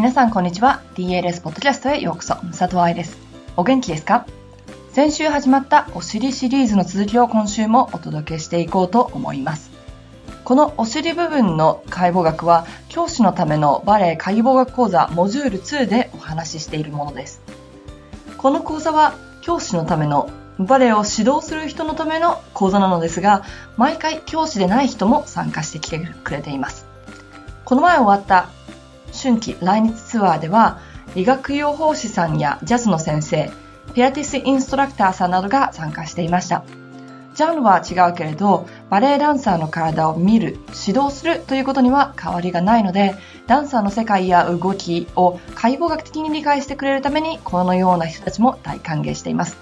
皆さんこんにちは。DLS ポッドキャストへようこそ。佐藤愛です。お元気ですか？先週始まったお尻シリーズの続きを今週もお届けしていこうと思います。このお尻部分の解剖学は教師のためのバレエ解剖学講座モジュール2でお話ししているものです。この講座は教師のためのバレエを指導する人のための講座なのですが、毎回教師でない人も参加してきてくれています。この前終わった春季来日ツアーでは、理学療法士さんやジャズの先生、ピラティスインストラクターさんなどが参加していました。ジャンルは違うけれど、バレエダンサーの体を見る、指導するということには変わりがないので、ダンサーの世界や動きを解剖学的に理解してくれるために、このような人たちも大歓迎しています。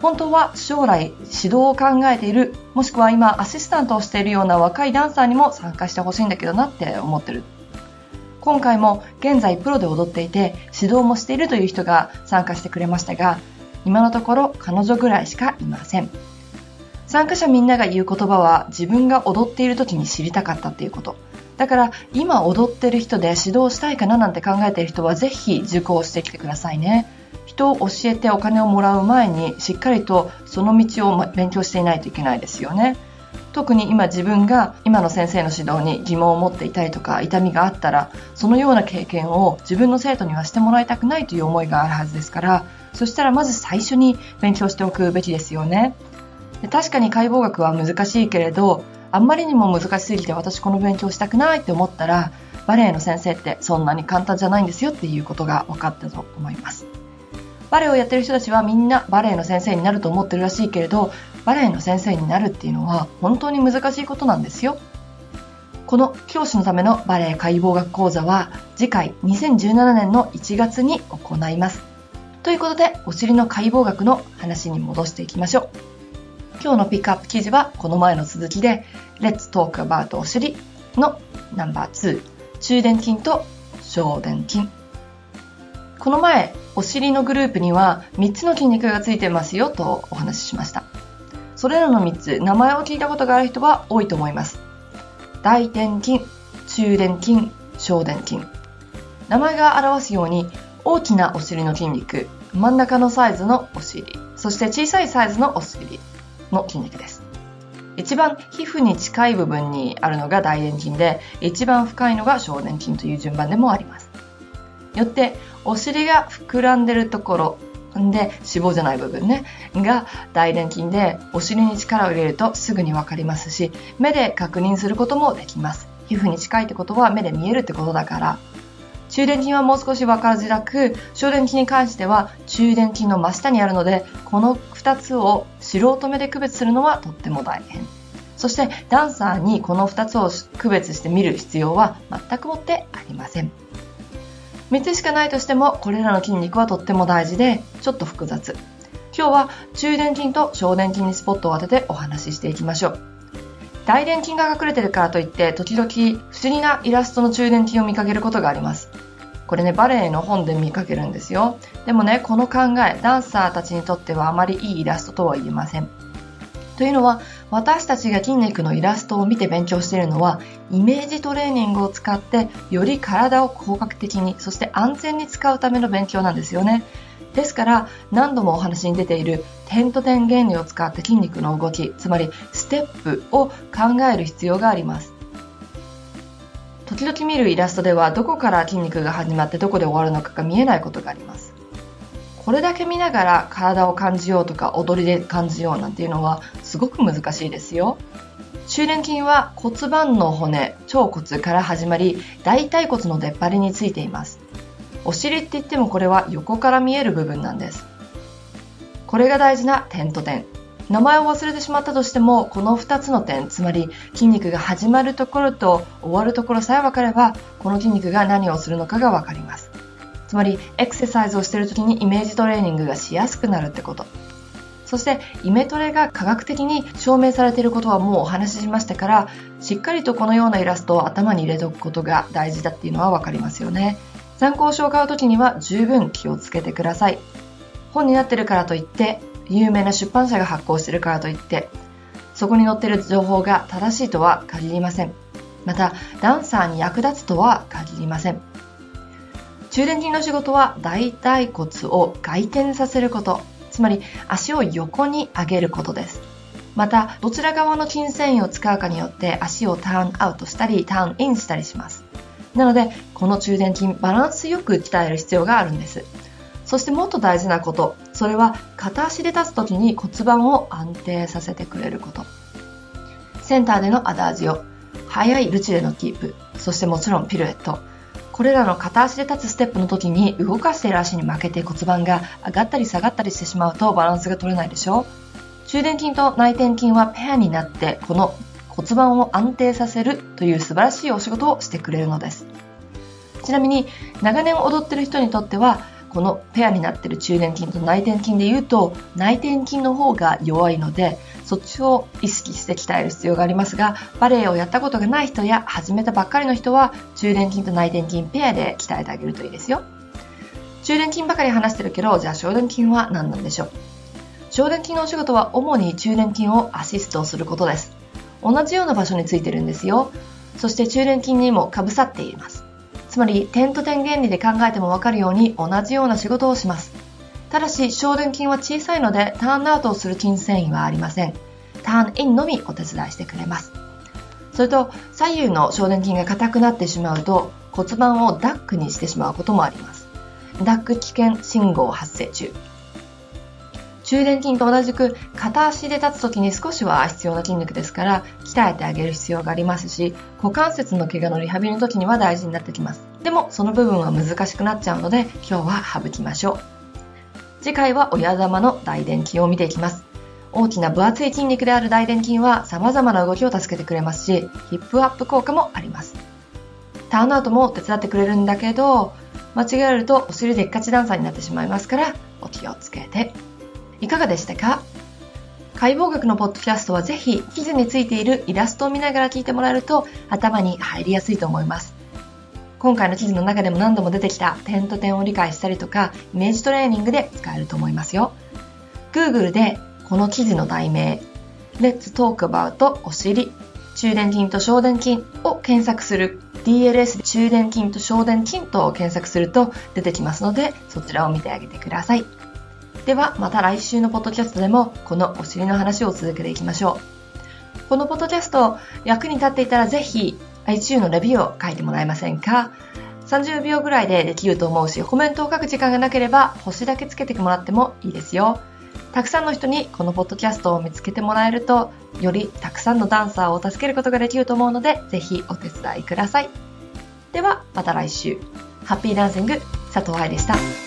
本当は将来指導を考えている、もしくは今アシスタントをしているような若いダンサーにも参加してほしいんだけどなって思ってる。今回も現在プロで踊っていて指導もしているという人が参加してくれましたが、今のところ彼女ぐらいしかいません。参加者みんなが言う言葉は自分が踊っている時に知りたかったっていうこと。だから今踊ってる人で指導したいかななんて考えてる人はぜひ受講してきてくださいね。人を教えてお金をもらう前にしっかりとその道を勉強していないといけないですよね。特に今自分が今の先生の指導に疑問を持っていたりとか痛みがあったらそのような経験を自分の生徒にはしてもらいたくないという思いがあるはずですからそしたらまず最初に勉強しておくべきですよね。で確かに解剖学は難しいけれど、あんまりにも難しすぎて私この勉強したくないって思ったら、バレエの先生ってそんなに簡単じゃないんですよっていうことが分かったと思います。バレエをやってる人たちはみんなバレエの先生になると思ってるらしいけれど、バレエの先生になるっていうのは本当に難しいことなんですよ。この教師のためのバレエ解剖学講座は次回2017年の1月に行います。ということで、お尻の解剖学の話に戻していきましょう。今日のピックアップ記事はこの前の続きで Let's Talk About お尻のナンバー2中殿筋と小殿筋この前お尻のグループには3つの筋肉がついてますよとお話ししましたそれらの3つ名前を聞いたことがある人は多いと思います大殿筋中殿筋小殿筋名前が表すように大きなお尻の筋肉真ん中のサイズのお尻そして小さいサイズのお尻の筋肉です。一番皮膚に近い部分にあるのが大臀筋で、一番深いのが小臀筋という順番でもあります。よって、お尻が膨らんでるところ、んで、脂肪じゃない部分ね、が大臀筋で、お尻に力を入れるとすぐにわかりますし、目で確認することもできます。皮膚に近いってことは目で見えるってことだから、中殿筋はもう少し分からづらく、小殿筋に関しては中殿筋の真下にあるので、この2つを素人目で区別するのはとっても大変。そしてダンサーにこの2つを区別して見る必要は全くもってありません。3つしかないとしても、これらの筋肉はとっても大事で、ちょっと複雑。今日は中殿筋と小殿筋にスポットを当ててお話ししていきましょう。大殿筋が隠れてるからといって、時々不思議なイラストの中殿筋を見かけることがあります。これね、バレエの本で見かけるんですよ。でもね、この考え、ダンサーたちにとってはあまりいいイラストとは言えません。というのは、私たちが筋肉のイラストを見て勉強しているのは、イメージトレーニングを使って、より体を効果的に、そして安全に使うための勉強なんですよね。ですから何度もお話に出ている点と点原理を使った筋肉の動きつまりステップを考える必要があります時々見るイラストではどこから筋肉が始まってどこで終わるのかが見えないことがありますこれだけ見ながら体を感じようとか踊りで感じようなんていうのはすごく難しいですよ中殿筋は骨盤の骨腸骨から始まり大腿骨の出っ張りについていますお尻って言ってもこれは横から見える部分なんです。これが大事な点と点。名前を忘れてしまったとしても、この2つの点、つまり筋肉が始まるところと終わるところさえ分かれば、この筋肉が何をするのかが分かります。つまり、エクササイズをしている時にイメージトレーニングがしやすくなるってこと。そして、イメトレが科学的に証明されていることはもうお話ししましたから、しっかりとこのようなイラストを頭に入れておくことが大事だっていうのは分かりますよね。参考書を買うときには十分気をつけてください。本になってるからといって、有名な出版社が発行してるからといって、そこに載ってる情報が正しいとは限りません。また、ダンサーに役立つとは限りません。中殿筋の仕事は大腿骨を外転させること、つまり足を横に上げることです。また、どちら側の筋繊維を使うかによって足をターンアウトしたり、ターンインしたりします。なので、この中殿筋、バランスよく鍛える必要があるんです。そしてもっと大事なこと、それは片足で立つ時に骨盤を安定させてくれること。センターでのアダージオ、速いルチでのキープ、そしてもちろんピルエット。これらの片足で立つステップの時に動かしている足に負けて骨盤が上がったり下がったりしてしまうとバランスが取れないでしょ中殿筋と内転筋はペアになってこの骨盤を安定させるという素晴らしいお仕事をしてくれるのです。ちなみに長年踊ってる人にとってはこのペアになっている中殿筋と内転筋で言うと内転筋の方が弱いのでそっちを意識して鍛える必要がありますがバレエをやったことがない人や始めたばっかりの人は中殿筋と内転筋ペアで鍛えてあげるといいですよ。中殿筋ばかり話してるけどじゃあ小殿筋は何なんでしょう？小殿筋のお仕事は主に中殿筋をアシストすることです。同じような場所についてるんですよ。そして中殿筋にもかぶさっています。つまり点と点原理で考えてもわかるように同じような仕事をします。ただし、小殿筋は小さいのでターンアウトをする筋繊維はありません。ターンインのみお手伝いしてくれます。それと、左右の小殿筋が硬くなってしまうと骨盤をダックにしてしまうこともあります。ダック危険信号発生中。中殿筋と同じく片足で立つ時に少しは必要な筋肉ですから鍛えてあげる必要がありますし股関節の怪我のリハビリの時には大事になってきます。でもその部分は難しくなっちゃうので今日は省きましょう。次回は親玉の大臀筋を見ていきます。大きな分厚い筋肉である大臀筋は様々な動きを助けてくれますしヒップアップ効果もあります。ターンアウトも手伝ってくれるんだけど間違えるとお尻でっかちダンサーになってしまいますからお気をつけて。いかがでしたか？解剖学のポッドキャストはぜひ記事についているイラストを見ながら聞いてもらえると頭に入りやすいと思います。今回の記事の中でも何度も出てきた点と点を理解したりとかイメージトレーニングで使えると思いますよ。Google でこの記事の題名 Let's Talk About お尻中殿筋と小殿筋を検索する DLS 中殿筋と小殿筋と検索すると出てきますのでそちらを見てあげてください。ではまた来週のポッドキャストでもこのお尻の話を続けていきましょう。このポッドキャスト役に立っていたらぜひ iTunes のレビューを書いてもらえませんか？30秒ぐらいでできると思うし、コメントを書く時間がなければ星だけつけてもらってもいいですよ。たくさんの人にこのポッドキャストを見つけてもらえると、よりたくさんのダンサーを助けることができると思うので、ぜひお手伝いください。では、また来週。ハッピーダンシング、佐藤愛でした。